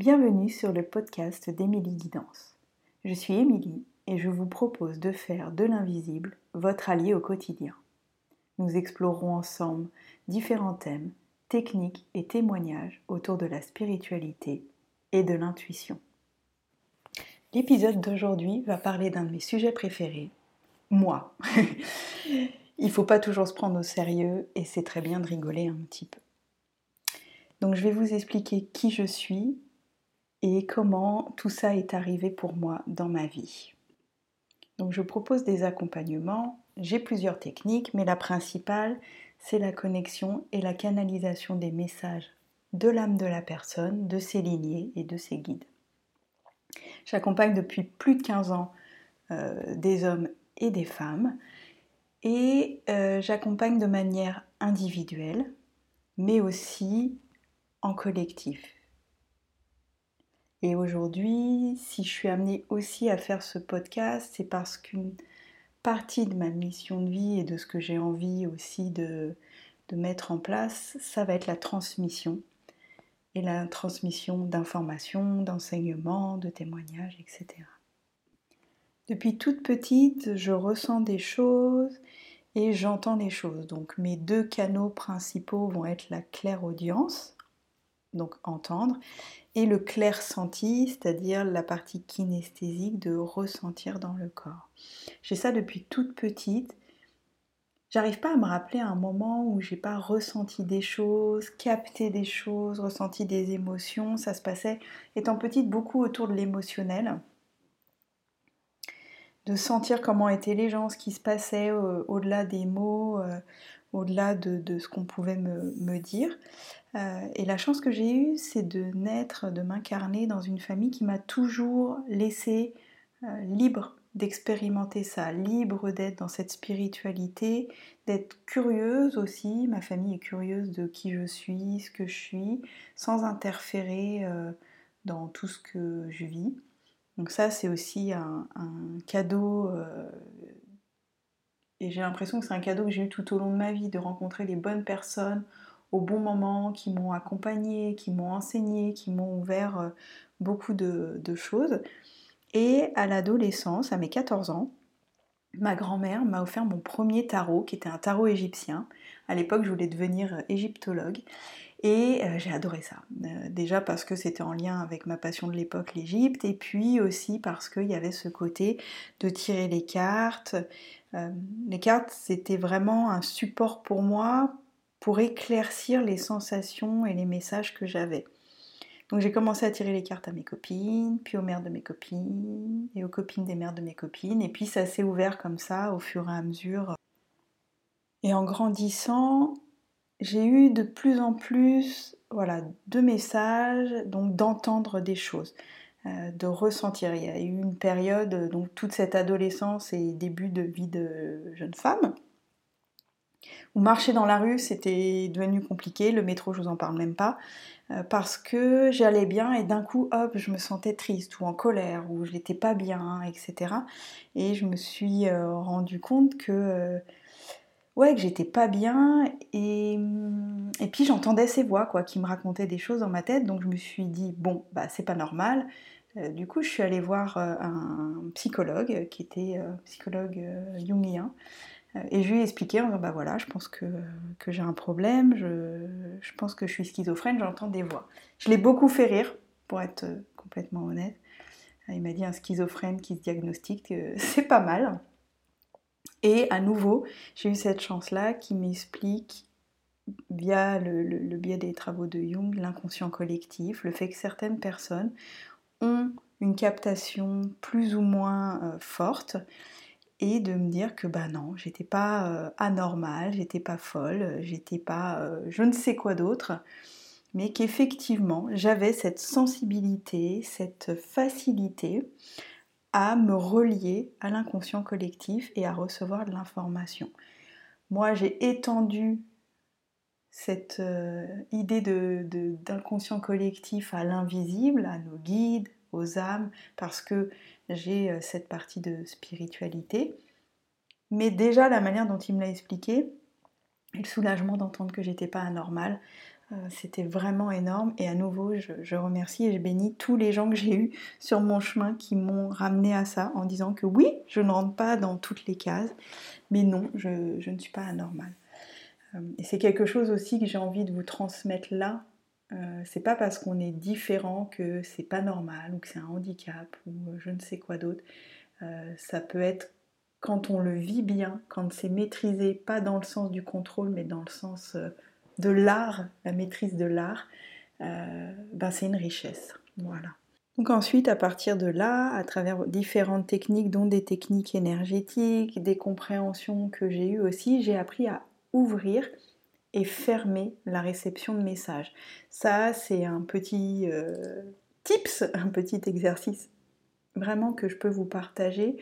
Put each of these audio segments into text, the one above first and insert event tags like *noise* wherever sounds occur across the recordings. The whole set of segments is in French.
Bienvenue sur le podcast d'Émilie Guidance. Je suis Émilie et je vous propose de faire de l'invisible votre allié au quotidien. Nous explorerons ensemble différents thèmes, techniques et témoignages autour de la spiritualité et de l'intuition. L'épisode d'aujourd'hui va parler d'un de mes sujets préférés, moi. *laughs* Il faut pas toujours se prendre au sérieux et c'est très bien de rigoler un petit peu. Donc je vais vous expliquer qui je suis et comment tout ça est arrivé pour moi dans ma vie. Donc je propose des accompagnements, j'ai plusieurs techniques, mais la principale, c'est la connexion et la canalisation des messages de l'âme de la personne, de ses lignées et de ses guides. J'accompagne depuis plus de 15 ans euh, des hommes et des femmes et euh, j'accompagne de manière individuelle, mais aussi en collectif. Et aujourd'hui, si je suis amenée aussi à faire ce podcast, c'est parce qu'une partie de ma mission de vie et de ce que j'ai envie aussi de, mettre en place, ça va être la transmission. Et la transmission d'informations, d'enseignements, de témoignages, etc. Depuis toute petite, je ressens des choses et j'entends des choses. Donc mes deux canaux principaux vont être la claire audience, donc entendre, et le clair senti, c'est-à-dire la partie kinesthésique de ressentir dans le corps. J'ai ça depuis toute petite. J'arrive pas à me rappeler un moment où j'ai pas ressenti des choses, capté des choses, ressenti des émotions. Ça se passait, étant petite, beaucoup autour de l'émotionnel. De sentir comment étaient les gens, ce qui se passait euh, au-delà des mots, euh, au-delà de, ce qu'on pouvait me, dire. Euh, et la chance que j'ai eue, c'est de naître, de m'incarner dans une famille qui m'a toujours laissé libre d'expérimenter ça, libre d'être dans cette spiritualité, d'être curieuse aussi. Ma famille est curieuse de qui je suis, ce que je suis, sans interférer dans tout ce que je vis. Donc ça, c'est aussi un, cadeau et j'ai l'impression que c'est un cadeau que j'ai eu tout au long de ma vie, de rencontrer les bonnes personnes au bon moment, qui m'ont accompagné, qui m'ont enseigné, qui m'ont ouvert euh, beaucoup de, choses. Et à l'adolescence, à mes 14 ans, ma grand-mère m'a offert mon premier tarot, qui était un tarot égyptien. À l'époque, je voulais devenir euh, égyptologue. Et euh, j'ai adoré ça. déjà parce que c'était en lien avec ma passion de l'époque, l'Égypte, et puis aussi parce qu'il y avait ce côté de tirer les cartes, euh, les cartes, c'était vraiment un support pour moi pour éclaircir les sensations et les messages que j'avais. Donc j'ai commencé à tirer les cartes à mes copines, puis aux mères de mes copines, et aux copines des mères de mes copines, et puis ça s'est ouvert comme ça au fur et à mesure. Et en grandissant, j'ai eu de plus en plus voilà, de messages, donc d'entendre des choses. Euh, de ressentir. Il y a eu une période, donc toute cette adolescence et début de vie de jeune femme, où marcher dans la rue c'était devenu compliqué, le métro je vous en parle même pas, euh, parce que j'allais bien et d'un coup hop je me sentais triste ou en colère ou je n'étais pas bien, etc. Et je me suis euh, rendu compte que ouais que j'étais pas bien et, et puis j'entendais ces voix quoi qui me racontaient des choses dans ma tête donc je me suis dit bon bah c'est pas normal euh, du coup, je suis allée voir euh, un psychologue qui était euh, psychologue jungien. Et je lui ai expliqué en bah voilà, je pense que, j'ai un problème, je, pense que je suis schizophrène, j'entends des voix. Je l'ai beaucoup fait rire, pour être complètement honnête. Il m'a dit un schizophrène qui se diagnostique, *laughs* c'est pas mal. Et à nouveau, j'ai eu cette chance-là qui m'explique via le, biais des travaux de Jung, l'inconscient collectif, le fait que certaines personnes ont une captation plus ou moins euh, forte et de me dire que bah non, j'étais pas euh, anormale, j'étais pas folle, j'étais pas euh, je ne sais quoi d'autre, mais qu'effectivement j'avais cette sensibilité, cette facilité à me relier à l'inconscient collectif et à recevoir de l'information. Moi j'ai étendu cette euh, idée d'inconscient collectif à l'invisible, à nos guides, aux âmes, parce que j'ai euh, cette partie de spiritualité. Mais déjà, la manière dont il me l'a expliqué, et le soulagement d'entendre que j'étais pas anormale, c'était vraiment énorme et à nouveau je, remercie et je bénis tous les gens que j'ai eus sur mon chemin qui m'ont ramené à ça en disant que oui, je ne rentre pas dans toutes les cases, mais non, je, ne suis pas anormale. Euh, et c'est quelque chose aussi que j'ai envie de vous transmettre là. Euh, c'est pas parce qu'on est différent que c'est pas normal ou que c'est un handicap ou je ne sais quoi d'autre. ça peut être quand on le vit bien, quand c'est maîtrisé, pas dans le sens du contrôle, mais dans le sens de l'art, la maîtrise de l'art, euh, ben c'est une richesse. Voilà. Donc ensuite, à partir de là, à travers différentes techniques, dont des techniques énergétiques, des compréhensions que j'ai eues aussi, j'ai appris à ouvrir et fermer la réception de messages. Ça, c'est un petit euh, tips, un petit exercice vraiment que je peux vous partager.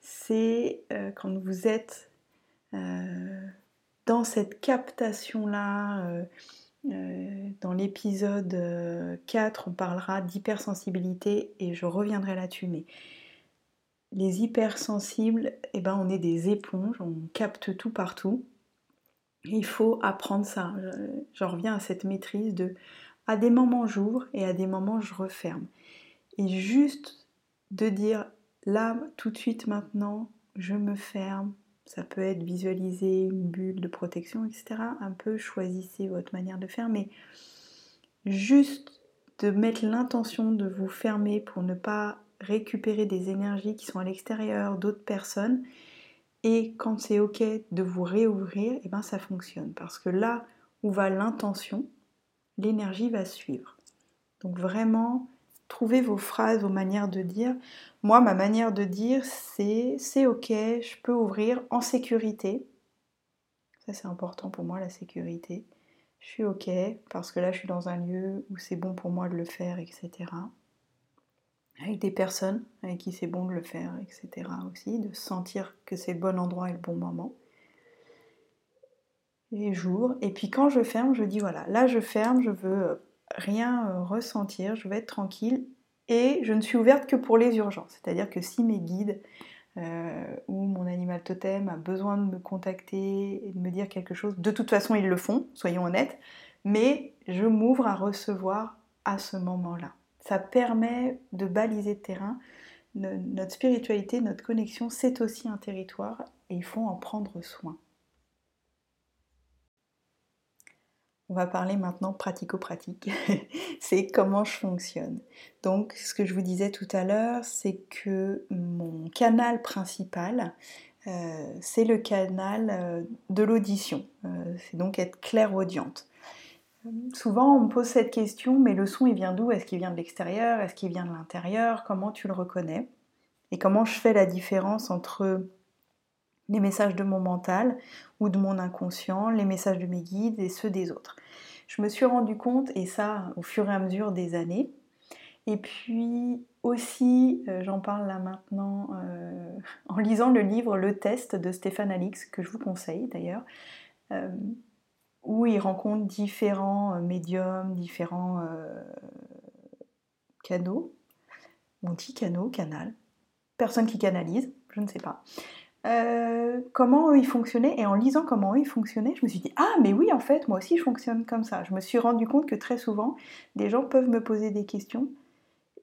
C'est euh, quand vous êtes dans cette captation-là, euh, euh, dans l'épisode 4, euh, on parlera d'hypersensibilité et je reviendrai là-dessus. Mais les hypersensibles, eh ben, on est des éponges, on capte tout partout. Il faut apprendre ça. J'en reviens à cette maîtrise de à des moments j'ouvre et à des moments je referme. Et juste de dire là, tout de suite maintenant, je me ferme, ça peut être visualiser une bulle de protection, etc. Un peu choisissez votre manière de faire, mais juste de mettre l'intention de vous fermer pour ne pas récupérer des énergies qui sont à l'extérieur d'autres personnes. Et quand c'est ok de vous réouvrir, et eh ben ça fonctionne. Parce que là où va l'intention, l'énergie va suivre. Donc vraiment, trouvez vos phrases, vos manières de dire. Moi, ma manière de dire, c'est c'est ok, je peux ouvrir en sécurité. Ça, c'est important pour moi, la sécurité. Je suis ok parce que là, je suis dans un lieu où c'est bon pour moi de le faire, etc. Avec des personnes avec qui c'est bon de le faire, etc. aussi, de sentir que c'est le bon endroit et le bon moment. Et j'ouvre. Et puis quand je ferme, je dis voilà, là je ferme, je veux euh, rien euh, ressentir, je vais être tranquille et je ne suis ouverte que pour les urgences. C'est-à-dire que si mes guides euh, ou mon animal totem a besoin de me contacter et de me dire quelque chose, de toute façon ils le font, soyons honnêtes, mais je m'ouvre à recevoir à ce moment-là. Ça permet de baliser le terrain. Notre spiritualité, notre connexion, c'est aussi un territoire et il faut en prendre soin. On va parler maintenant pratico-pratique. *laughs* c'est comment je fonctionne. Donc, ce que je vous disais tout à l'heure, c'est que mon canal principal, euh, c'est le canal euh, de l'audition. Euh, c'est donc être clairaudiente. Souvent, on me pose cette question, mais le son, il vient d'où? Est-ce qu'il vient de l'extérieur? Est-ce qu'il vient de l'intérieur? Comment tu le reconnais? Et comment je fais la différence entre les messages de mon mental ou de mon inconscient, les messages de mes guides et ceux des autres. Je me suis rendu compte, et ça au fur et à mesure des années, et puis aussi, euh, j'en parle là maintenant euh, *laughs* en lisant le livre Le test de Stéphane Alix, que je vous conseille d'ailleurs, euh, où il rencontre différents médiums, différents canaux, on dit canaux, canal, personnes qui canalisent, je ne sais pas. Euh, comment eux ils fonctionnaient et en lisant comment eux ils fonctionnaient, je me suis dit ah mais oui en fait moi aussi je fonctionne comme ça. Je me suis rendu compte que très souvent des gens peuvent me poser des questions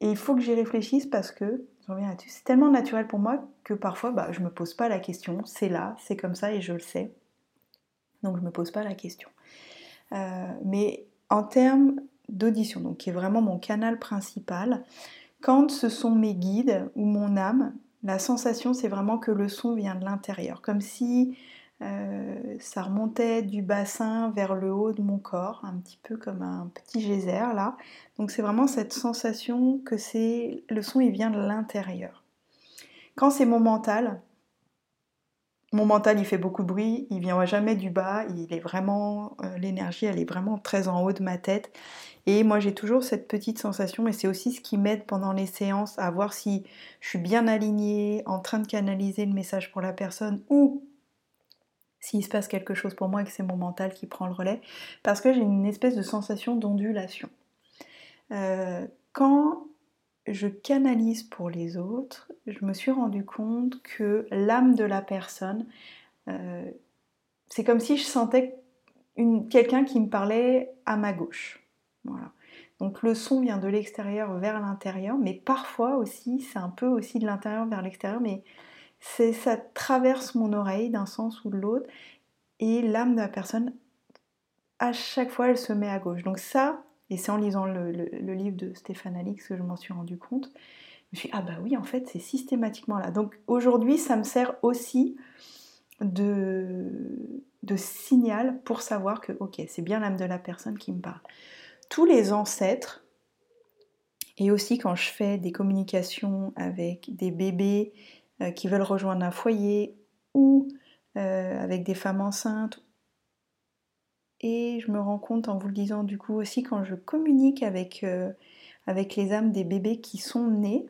et il faut que j'y réfléchisse parce que. C'est tellement naturel pour moi que parfois bah, je me pose pas la question, c'est là, c'est comme ça et je le sais. Donc je me pose pas la question. Euh, mais en termes d'audition, donc qui est vraiment mon canal principal, quand ce sont mes guides ou mon âme la sensation, c'est vraiment que le son vient de l'intérieur, comme si euh, ça remontait du bassin vers le haut de mon corps, un petit peu comme un petit geyser là. Donc c'est vraiment cette sensation que c'est le son, il vient de l'intérieur. Quand c'est mon mental, mon mental il fait beaucoup de bruit, il vient jamais du bas, il est vraiment euh, l'énergie, elle est vraiment très en haut de ma tête et moi j'ai toujours cette petite sensation, et c'est aussi ce qui m'aide pendant les séances à voir si je suis bien alignée, en train de canaliser le message pour la personne, ou s'il se passe quelque chose pour moi et que c'est mon mental qui prend le relais, parce que j'ai une espèce de sensation d'ondulation. Euh, quand je canalise pour les autres, je me suis rendu compte que l'âme de la personne, euh, c'est comme si je sentais quelqu'un qui me parlait à ma gauche. Voilà. Donc le son vient de l'extérieur vers l'intérieur, mais parfois aussi, c'est un peu aussi de l'intérieur vers l'extérieur, mais ça traverse mon oreille d'un sens ou de l'autre, et l'âme de la personne, à chaque fois, elle se met à gauche. Donc ça, et c'est en lisant le, livre de Stéphane Alix que je m'en suis rendu compte, je me suis dit, ah bah oui, en fait, c'est systématiquement là. Donc aujourd'hui, ça me sert aussi de, signal pour savoir que, ok, c'est bien l'âme de la personne qui me parle tous les ancêtres, et aussi quand je fais des communications avec des bébés euh, qui veulent rejoindre un foyer ou euh, avec des femmes enceintes. Et je me rends compte en vous le disant du coup aussi quand je communique avec, euh, avec les âmes des bébés qui sont nés,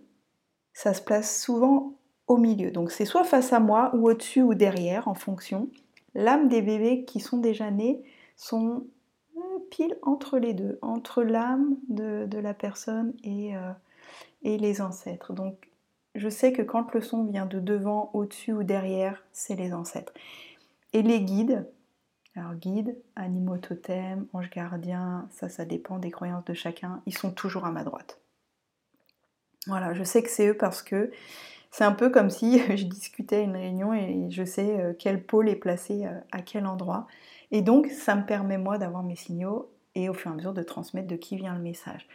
ça se place souvent au milieu. Donc c'est soit face à moi ou au-dessus ou derrière en fonction. L'âme des bébés qui sont déjà nés sont pile entre les deux, entre l'âme de, la personne et, euh, et les ancêtres. Donc je sais que quand le son vient de devant, au-dessus ou derrière, c'est les ancêtres. Et les guides, alors guides, animaux totems, anges gardiens, ça ça dépend des croyances de chacun, ils sont toujours à ma droite. Voilà, je sais que c'est eux parce que c'est un peu comme si *laughs* je discutais à une réunion et je sais euh, quel pôle est placé euh, à quel endroit. Et donc, ça me permet moi d'avoir mes signaux et au fur et à mesure de transmettre de qui vient le message.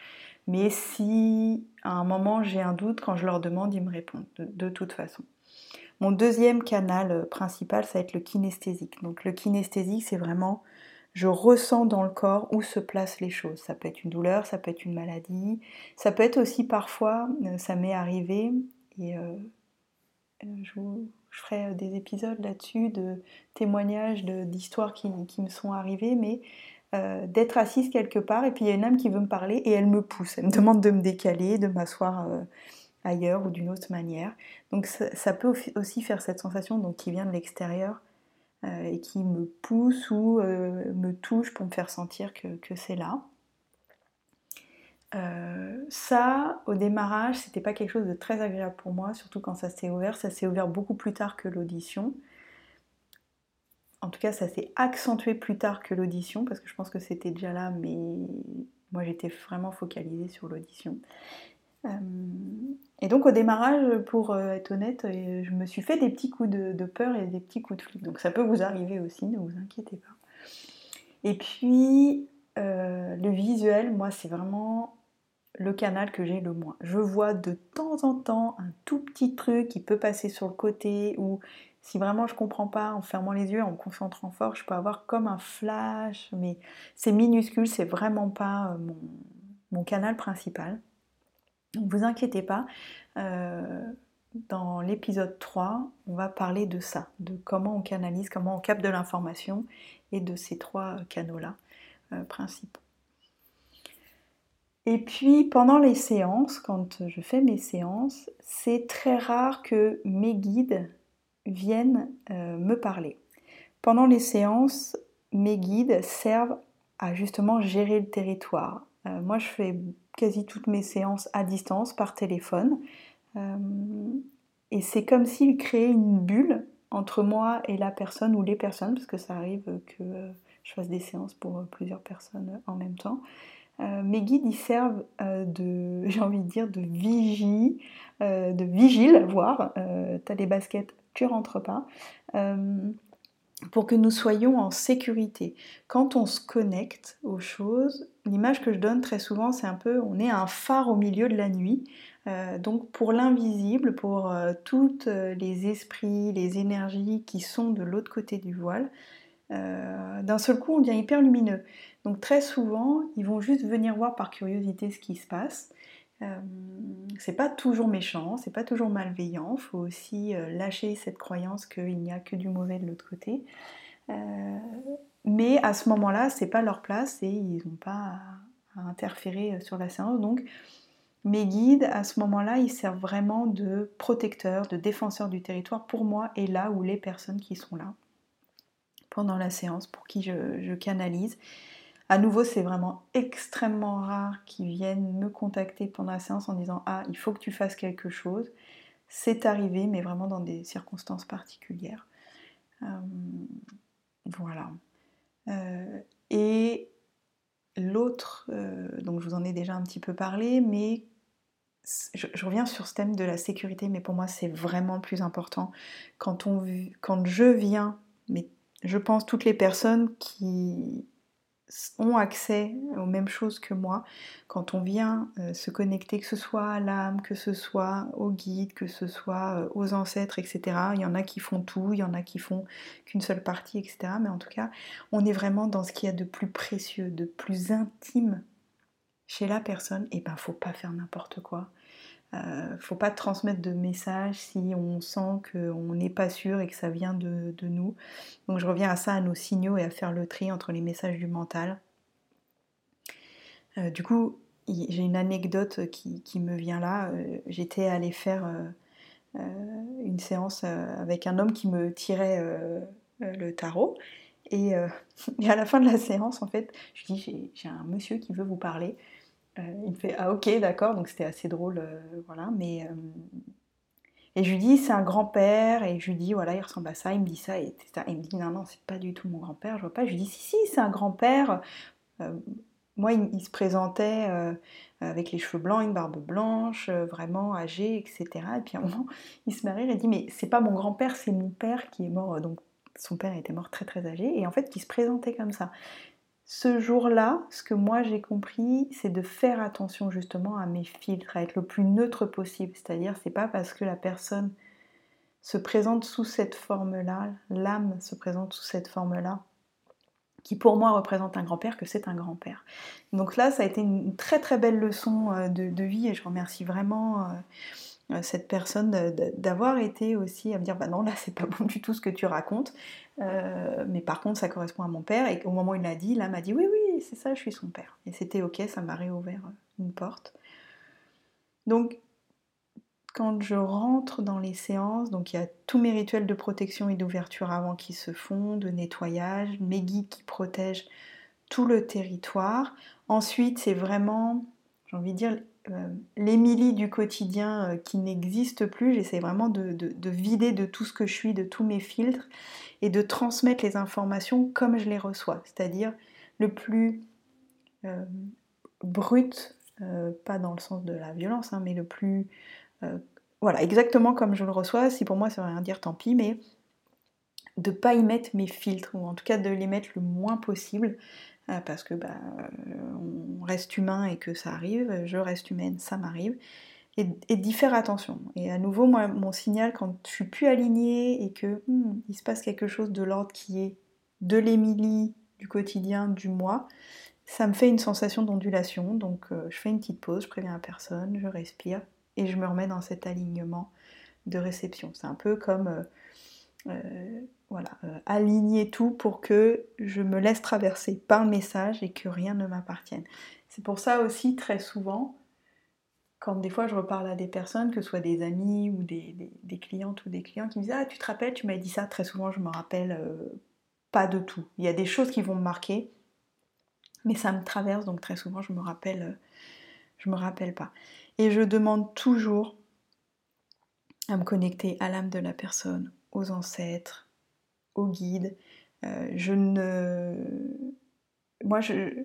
Mais si à un moment j'ai un doute, quand je leur demande, ils me répondent de, toute façon. Mon deuxième canal euh, principal, ça va être le kinesthésique. Donc le kinesthésique, c'est vraiment je ressens dans le corps où se placent les choses. Ça peut être une douleur, ça peut être une maladie, ça peut être aussi parfois, euh, ça m'est arrivé, et euh, je, ferai des épisodes là-dessus, de témoignages, d'histoires qui, me sont arrivées, mais d'être assise quelque part et puis il y a une âme qui veut me parler et elle me pousse, elle me demande de me décaler, de m'asseoir ailleurs ou d'une autre manière. Donc ça, peut aussi faire cette sensation donc, qui vient de l'extérieur euh, et qui me pousse ou me touche pour me faire sentir que, que c'est là. ça, au démarrage, c'était pas quelque chose de très agréable pour moi, surtout quand ça s'est ouvert. Ça s'est ouvert beaucoup plus tard que l'audition en tout cas, ça s'est accentué plus tard que l'audition, parce que je pense que c'était déjà là, mais moi j'étais vraiment focalisée sur l'audition. Euh, et donc au démarrage, pour euh, être honnête, euh, je me suis fait des petits coups de, peur et des petits coups de flip. Donc ça peut vous arriver aussi, ne vous inquiétez pas. Et puis le visuel, moi c'est vraiment le canal que j'ai le moins. Je vois de temps en temps un tout petit truc qui peut passer sur le côté ou si vraiment je comprends pas, en fermant les yeux, en me concentrant fort, je peux avoir comme un flash, mais c'est minuscule, c'est vraiment pas mon, canal principal. Donc vous inquiétez pas, euh, dans l'épisode 3, on va parler de ça, de comment on canalise, comment on capte de l'information et de ces trois canaux-là euh, principaux. Et puis pendant les séances, quand je fais mes séances, c'est très rare que mes guides viennent euh, me parler. Pendant les séances, mes guides servent à justement gérer le territoire. Moi, je fais quasi toutes mes séances à distance, par téléphone. Euh, et c'est comme s'ils créaient une bulle entre moi et la personne ou les personnes, parce que ça arrive que je fasse des séances pour plusieurs personnes en même temps. mes guides, ils servent de, *laughs* j'ai envie de dire, de vigie, de vigile, voire. tu as des baskets tu rentres pas, euh, pour que nous soyons en sécurité. Quand on se connecte aux choses, l'image que je donne très souvent, c'est un peu, on est un phare au milieu de la nuit. Euh, donc pour l'invisible, pour euh, tous les esprits, les énergies qui sont de l'autre côté du voile, d'un seul coup on devient hyper lumineux. Donc très souvent, ils vont juste venir voir par curiosité ce qui se passe. Euh, c'est pas toujours méchant, c'est pas toujours malveillant, il faut aussi euh, lâcher cette croyance qu'il n'y a que du mauvais de l'autre côté. Euh, mais à ce moment-là, c'est pas leur place et ils n'ont pas à, interférer sur la séance. Donc, mes guides, à ce moment-là, ils servent vraiment de protecteurs, de défenseurs du territoire pour moi et là où les personnes qui sont là pendant la séance, pour qui je canalise. À nouveau, c'est vraiment extrêmement rare qu'ils viennent me contacter pendant la séance en disant Ah, il faut que tu fasses quelque chose. C'est arrivé, mais vraiment dans des circonstances particulières. Euh, voilà. et l'autre, donc je vous en ai déjà un petit peu parlé, mais je, reviens sur ce thème de la sécurité, mais pour moi c'est vraiment plus important. Quand, on, quand je viens, mais je pense toutes les personnes qui ont accès aux mêmes choses que moi, quand on vient euh, se connecter, que ce soit à l'âme, que ce soit au guide, que ce soit euh, aux ancêtres, etc. Il y en a qui font tout, il y en a qui font qu'une seule partie, etc. Mais en tout cas, on est vraiment dans ce qu'il y a de plus précieux, de plus intime chez la personne. Et ben, faut pas faire n'importe quoi. Euh, faut pas transmettre de messages si on sent qu'on n'est pas sûr et que ça vient de, nous. Donc je reviens à ça, à nos signaux et à faire le tri entre les messages du mental. Euh, du coup, j'ai une anecdote qui, me vient là. Euh, j'étais allée faire euh, une séance avec un homme qui me tirait le tarot. Et, *laughs* et, à la fin de la séance, en fait, je dis j'ai un monsieur qui veut vous parler. Euh, il me fait Ah, ok, d'accord, donc c'était assez drôle, euh, voilà, mais. Euh, et je lui dis C'est un grand-père, et je lui dis Voilà, il ressemble à ça, il me dit ça, et il me dit Non, non, c'est pas du tout mon grand-père, je vois pas. Je lui dis Si, si, c'est un grand-père. moi, il, se présentait avec les cheveux blancs, une barbe blanche, vraiment âgé, etc. Et puis à un *laughs* moment, il se marie, il dit Mais c'est pas mon grand-père, c'est mon père qui est mort. Donc son père était mort très très âgé, et en fait, qui se présentait comme ça ce jour-là, ce que moi j'ai compris, c'est de faire attention justement à mes filtres, à être le plus neutre possible. C'est-à-dire, c'est pas parce que la personne se présente sous cette forme-là, l'âme se présente sous cette forme-là, qui pour moi représente un grand-père, que c'est un grand-père. Donc là, ça a été une très très belle leçon euh, de, vie et je remercie vraiment euh, cette personne d'avoir été aussi à me dire bah non là c'est pas bon du tout ce que tu racontes. Euh, mais par contre ça correspond à mon père. Et au moment où il l'a dit là m'a dit oui oui c'est ça je suis son père. Et c'était ok ça m'a réouvert euh, une porte. Donc quand je rentre dans les séances donc il y a tous mes rituels de protection et d'ouverture avant qui se font de nettoyage mes guides qui protègent tout le territoire. Ensuite c'est vraiment j'ai envie de dire euh, l'Émilie du quotidien euh, qui n'existe plus. J'essaie vraiment de, vider de tout ce que je suis, de tous mes filtres, et de transmettre les informations comme je les reçois, c'est-à-dire le plus euh, brut, pas dans le sens de la violence, hein, mais le plus... voilà, exactement comme je le reçois. Si pour moi ça veut rien dire, tant pis, mais de pas y mettre mes filtres, ou en tout cas de les mettre le moins possible, euh, parce que bah, on reste humain et que ça arrive, je reste humaine, ça m'arrive, et, d'y faire attention. Et à nouveau, moi, mon signal, quand je suis plus alignée et que hmm, il se passe quelque chose de l'ordre qui est de l'Émilie, du quotidien, du moi, ça me fait une sensation d'ondulation. Donc euh, je fais une petite pause, je préviens la personne, je respire et je me remets dans cet alignement de réception. C'est un peu comme euh, voilà, euh, aligner tout pour que je me laisse traverser par message et que rien ne m'appartienne. C'est pour ça aussi très souvent, quand des fois je reparle à des personnes, que ce soit des amis ou des, clientes ou des clients qui me disent Ah, tu te rappelles, tu m'as dit ça, très souvent je me rappelle euh, pas de tout. Il y a des choses qui vont me marquer, mais ça me traverse, donc très souvent je me rappelle, euh, je me rappelle pas. Et je demande toujours à me connecter à l'âme de la personne, aux ancêtres, au guide. Euh, je ne. Moi, je.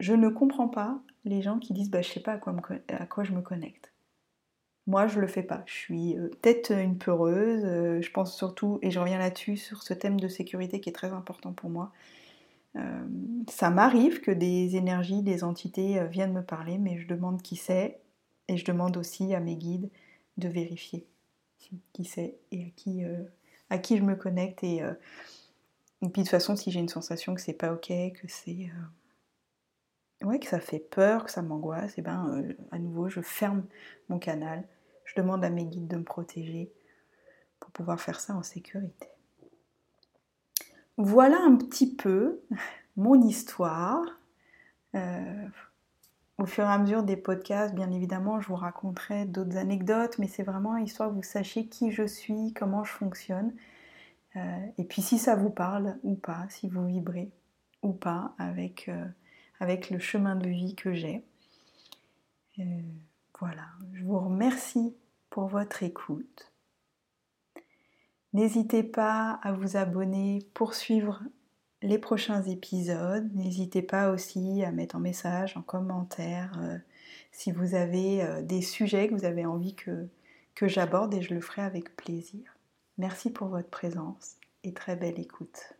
je ne comprends pas les gens qui disent bah, je sais pas à quoi, à quoi je me connecte. Moi, je le fais pas. Je suis euh, peut-être une peureuse. Euh, je pense surtout, et je reviens là-dessus, sur ce thème de sécurité qui est très important pour moi. ça m'arrive que des énergies, des entités viennent me parler, mais je demande qui c'est, et je demande aussi à mes guides de vérifier qui c'est et à qui à qui je me connecte et, euh, puis de toute façon si j'ai une sensation que c'est pas ok, que c'est euh, ouais que ça fait peur, que ça m'angoisse, et ben euh, à nouveau je ferme mon canal, je demande à mes guides de me protéger pour pouvoir faire ça en sécurité. Voilà un petit peu *laughs* mon histoire. Au fur et à mesure des podcasts, bien évidemment, je vous raconterai d'autres anecdotes, mais c'est vraiment histoire que vous sachiez qui je suis, comment je fonctionne. Euh, et puis si ça vous parle ou pas, si vous vibrez ou pas avec, euh, avec le chemin de vie que j'ai. Euh, voilà, je vous remercie pour votre écoute. N'hésitez pas à vous abonner pour suivre les prochains épisodes. N'hésitez pas aussi à mettre en message, en commentaire, euh, si vous avez euh, des sujets que vous avez envie que, que j'aborde et je le ferai avec plaisir. Merci pour votre présence et très belle écoute.